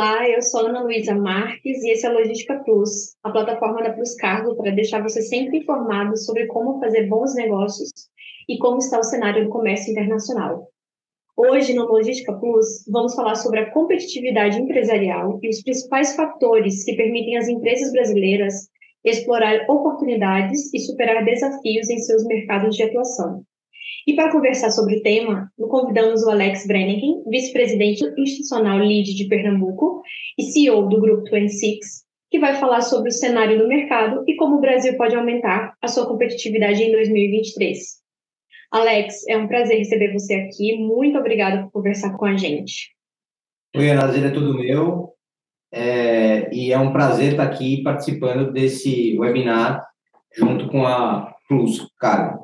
Olá, eu sou Ana Luísa Marques e esse é Logística Plus, a plataforma da Plus Cargo para deixar você sempre informado sobre como fazer bons negócios e como está o cenário do comércio internacional. Hoje, no Logística Plus, vamos falar sobre a competitividade empresarial e os principais fatores que permitem às empresas brasileiras explorar oportunidades e superar desafios em seus mercados de atuação. E para conversar sobre o tema, convidamos o Alex Brenneken, vice-presidente institucional LEAD de Pernambuco e CEO do Grupo 26, que vai falar sobre o cenário do mercado e como o Brasil pode aumentar a sua competitividade em 2023. Alex, é um prazer receber você aqui. Muito obrigada por conversar com a gente. Oi, Ana, é tudo meu. É, e é um prazer estar aqui participando desse webinar junto com a Plus, cara.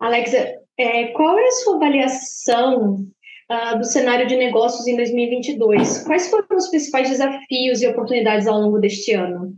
Alex, é, qual é a sua avaliação uh, do cenário de negócios em 2022? Quais foram os principais desafios e oportunidades ao longo deste ano?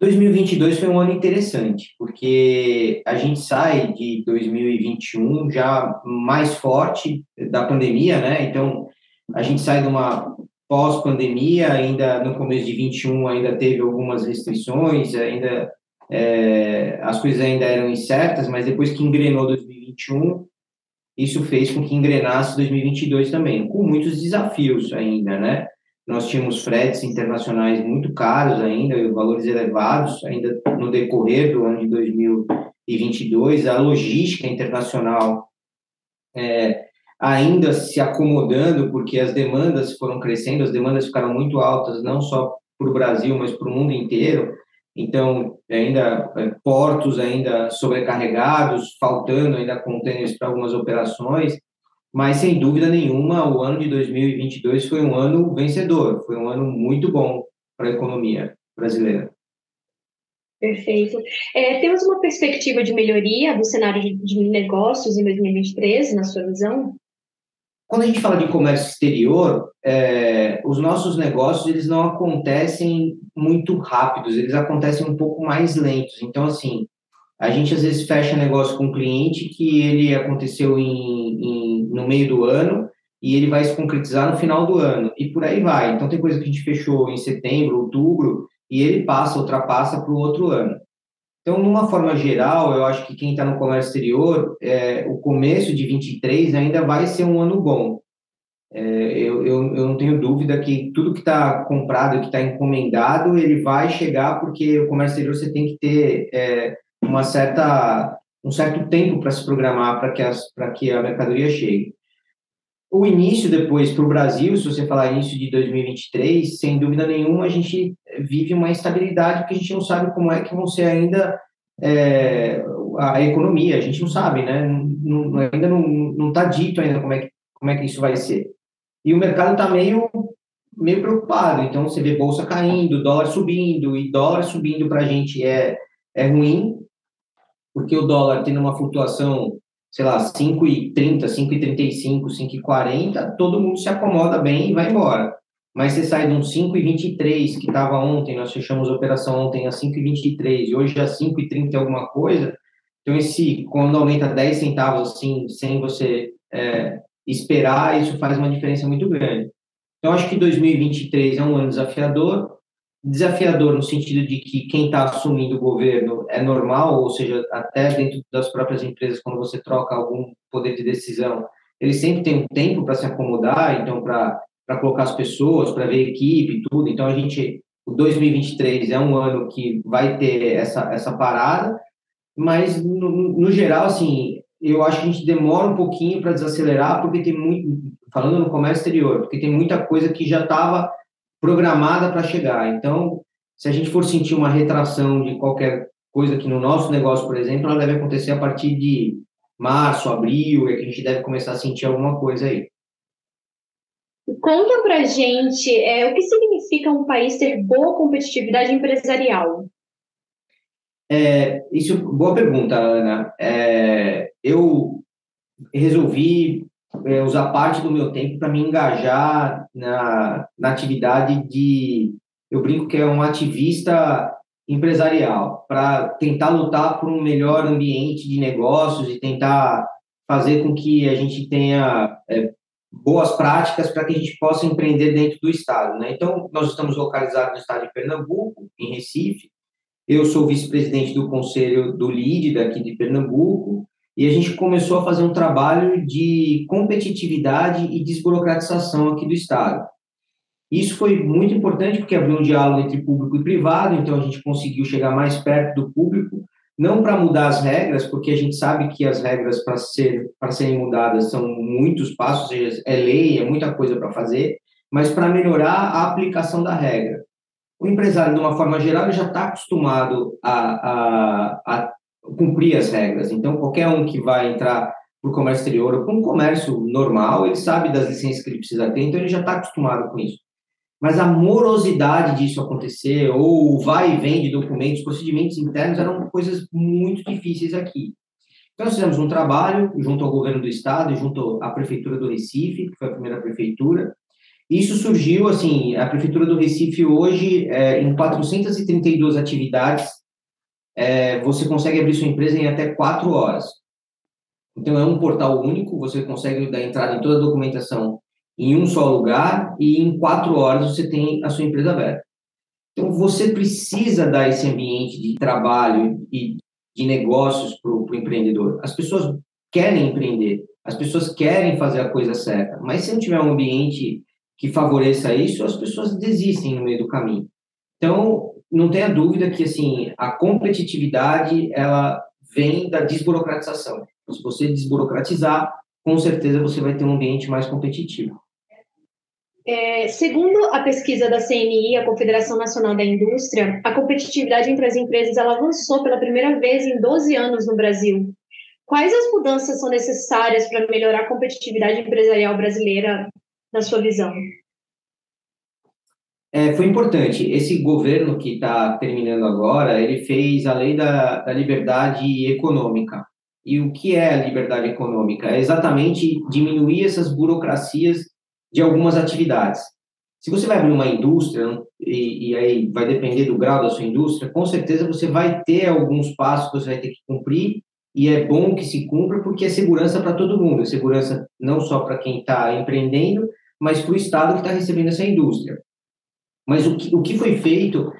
2022 foi um ano interessante, porque a gente sai de 2021 já mais forte da pandemia, né? Então, a gente sai de uma pós-pandemia, ainda no começo de 21 ainda teve algumas restrições, ainda é, as coisas ainda eram incertas, mas depois que engrenou 2021, isso fez com que engrenasse 2022 também, com muitos desafios ainda, né? Nós tínhamos fretes internacionais muito caros ainda, valores elevados ainda no decorrer do ano de 2022, a logística internacional é, ainda se acomodando, porque as demandas foram crescendo, as demandas ficaram muito altas, não só para o Brasil, mas para o mundo inteiro. Então, ainda é, portos ainda sobrecarregados, faltando ainda contêineres para algumas operações, mas sem dúvida nenhuma, o ano de 2022 foi um ano vencedor, foi um ano muito bom para a economia brasileira. Perfeito. É, temos uma perspectiva de melhoria do cenário de negócios em 2023, na sua visão? Quando a gente fala de comércio exterior, é, os nossos negócios eles não acontecem muito rápidos, eles acontecem um pouco mais lentos. Então, assim, a gente às vezes fecha negócio com um cliente que ele aconteceu em, em, no meio do ano e ele vai se concretizar no final do ano e por aí vai. Então, tem coisa que a gente fechou em setembro, outubro e ele passa, ultrapassa para o outro ano. Então, numa forma geral, eu acho que quem está no comércio exterior, é, o começo de 23 ainda vai ser um ano bom. É, eu, eu, eu, não tenho dúvida que tudo que está comprado, que está encomendado, ele vai chegar, porque o comércio exterior você tem que ter é, uma certa, um certo tempo para se programar para que, que a mercadoria chegue. O início depois para o Brasil, se você falar início de 2023, sem dúvida nenhuma a gente vive uma instabilidade porque a gente não sabe como é que vão ser ainda é, a economia, a gente não sabe, né? Não, ainda não está dito ainda como é, que, como é que isso vai ser. E o mercado está meio, meio preocupado, então você vê bolsa caindo, dólar subindo, e dólar subindo para a gente é, é ruim, porque o dólar tendo uma flutuação sei lá, 5,30, 5,35, 5,40, todo mundo se acomoda bem e vai embora. Mas você sai de um 5,23 que estava ontem, nós fechamos a operação ontem a 5,23 e hoje a 5,30 alguma coisa, então esse, quando aumenta 10 centavos assim, sem você é, esperar, isso faz uma diferença muito grande. Então, acho que 2023 é um ano desafiador, desafiador no sentido de que quem está assumindo o governo é normal, ou seja, até dentro das próprias empresas, quando você troca algum poder de decisão, ele sempre tem um tempo para se acomodar, então, para colocar as pessoas, para ver equipe tudo. Então, a gente, o 2023 é um ano que vai ter essa, essa parada, mas, no, no geral, assim, eu acho que a gente demora um pouquinho para desacelerar, porque tem muito, falando no comércio exterior, porque tem muita coisa que já estava programada para chegar. Então, se a gente for sentir uma retração de qualquer coisa que no nosso negócio, por exemplo, ela deve acontecer a partir de março, abril, é que a gente deve começar a sentir alguma coisa aí. Conta para gente é, o que significa um país ter boa competitividade empresarial. É, isso, boa pergunta, Ana. É, eu resolvi é, usar parte do meu tempo para me engajar na, na atividade de. Eu brinco que é um ativista empresarial, para tentar lutar por um melhor ambiente de negócios e tentar fazer com que a gente tenha é, boas práticas para que a gente possa empreender dentro do estado. Né? Então, nós estamos localizados no estado de Pernambuco, em Recife. Eu sou vice-presidente do conselho do LID daqui de Pernambuco e a gente começou a fazer um trabalho de competitividade e desburocratização aqui do estado. Isso foi muito importante porque abriu um diálogo entre público e privado, então a gente conseguiu chegar mais perto do público, não para mudar as regras, porque a gente sabe que as regras para ser, serem mudadas são muitos passos, é lei, é muita coisa para fazer, mas para melhorar a aplicação da regra. O empresário, de uma forma geral, já está acostumado a, a, a cumprir as regras. Então, qualquer um que vai entrar para o comércio exterior ou para um comércio normal, ele sabe das licenças que ele precisa ter, então ele já está acostumado com isso mas a morosidade disso acontecer, ou vai e vem de documentos, procedimentos internos, eram coisas muito difíceis aqui. Então, nós fizemos um trabalho junto ao governo do estado, junto à prefeitura do Recife, que foi a primeira prefeitura. Isso surgiu, assim, a prefeitura do Recife hoje, é, em 432 atividades, é, você consegue abrir sua empresa em até quatro horas. Então, é um portal único, você consegue dar entrada em toda a documentação em um só lugar e em quatro horas você tem a sua empresa aberta. Então, você precisa dar esse ambiente de trabalho e de negócios para o empreendedor. As pessoas querem empreender, as pessoas querem fazer a coisa certa, mas se não tiver um ambiente que favoreça isso, as pessoas desistem no meio do caminho. Então, não tenha dúvida que assim a competitividade ela vem da desburocratização. Se você desburocratizar, com certeza você vai ter um ambiente mais competitivo. É, segundo a pesquisa da CNI, a Confederação Nacional da Indústria, a competitividade entre as empresas ela avançou pela primeira vez em 12 anos no Brasil. Quais as mudanças são necessárias para melhorar a competitividade empresarial brasileira, na sua visão? É, foi importante. Esse governo que está terminando agora, ele fez a lei da, da liberdade econômica. E o que é a liberdade econômica? É exatamente diminuir essas burocracias de algumas atividades. Se você vai abrir uma indústria, e, e, aí vai depender do grau da sua indústria, com certeza você vai ter alguns passos que você vai ter que cumprir, e é bom que se cumpra, porque é segurança para todo mundo, é segurança não só para quem está empreendendo, mas para o Estado que está recebendo essa indústria. Mas o que, o que foi feito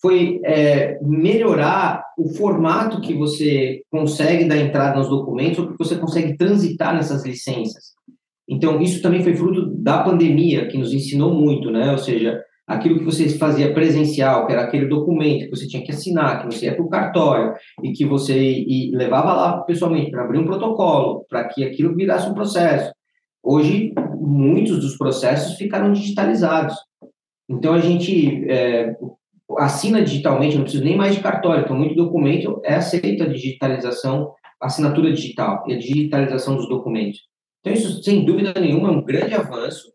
foi é, melhorar o formato que você consegue dar entrada nos documentos, ou que você consegue transitar nessas licenças. Então, isso também foi fruto da pandemia, que nos ensinou muito, né? Ou seja, aquilo que você fazia presencial, que era aquele documento que você tinha que assinar, que você ia para o cartório e que você e levava lá pessoalmente para abrir um protocolo, para que aquilo virasse um processo. Hoje, muitos dos processos ficaram digitalizados. Então, a gente é, assina digitalmente, não precisa nem mais de cartório, então, muito documento é aceita a digitalização, assinatura digital e a digitalização dos documentos. Então, isso, sem dúvida nenhuma, é um grande avanço.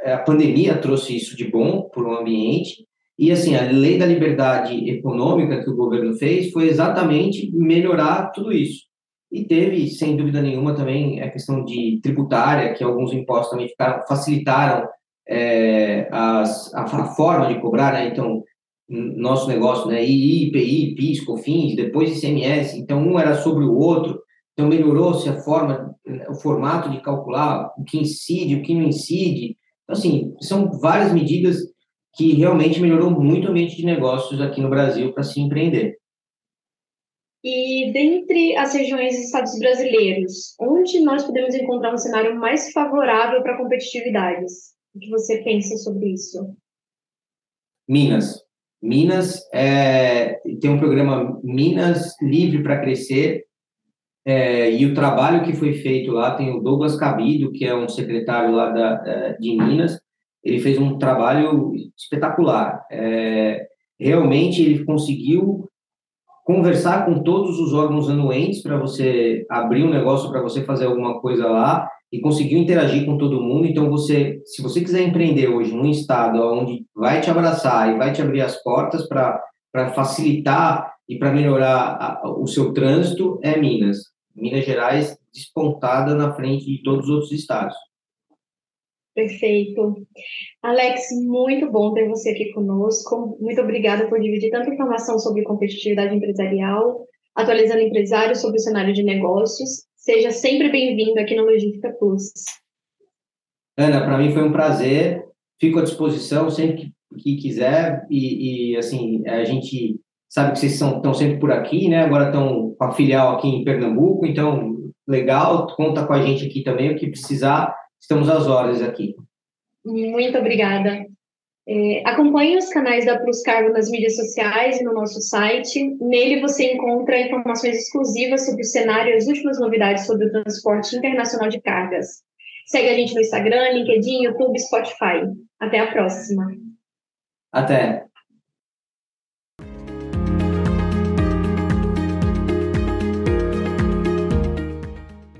É, a pandemia trouxe isso de bom para o ambiente. E, assim, a lei da liberdade econômica que o governo fez foi exatamente melhorar tudo isso. E teve, sem dúvida nenhuma, também a questão de tributária, que alguns impostos também ficaram, facilitaram é, as, a, a, forma de cobrar, né? Então, nosso negócio, né? IPI, PIS, COFINS, depois ICMS. Então, um era sobre o outro. Então, melhorou-se a forma, o formato de calcular o que incide, o que não incide. Então, assim, são várias medidas que realmente melhorou muito o ambiente de negócios aqui no Brasil para se empreender. E dentre as regiões e estados brasileiros, onde nós podemos encontrar um cenário mais favorável para competitividades? O que você pensa sobre isso? Minas. Minas é, tem um programa Minas Livre para Crescer, é, e o trabalho que foi feito lá, tem o Douglas Cabido, que é um secretário lá da, de Minas, ele fez um trabalho espetacular. É, realmente ele conseguiu conversar com todos os órgãos anuentes para você abrir um negócio, para você fazer alguma coisa lá, e conseguiu interagir com todo mundo. Então, você, se você quiser empreender hoje num estado onde vai te abraçar e vai te abrir as portas para facilitar e para melhorar a, o seu trânsito, é Minas. Minas Gerais despontada na frente de todos os outros estados. Perfeito. Alex, muito bom ter você aqui conosco. Muito obrigada por dividir tanta informação sobre competitividade empresarial, atualizando empresários sobre o cenário de negócios. Seja sempre bem-vindo aqui no Logística Plus. Ana, para mim foi um prazer. Fico à disposição sempre que, que quiser. E, e, assim, a gente sabe que vocês estão sempre por aqui, né? Agora estão com a filial aqui em Pernambuco, então legal. Conta com a gente aqui também. O que precisar, estamos às horas aqui. Muito obrigada. É, acompanhe os canais da Plus Cargo nas mídias sociais e no nosso site. Nele você encontra informações exclusivas sobre o cenário e as últimas novidades sobre o transporte internacional de cargas. Segue a gente no Instagram, LinkedIn, YouTube, Spotify. Até a próxima. Até.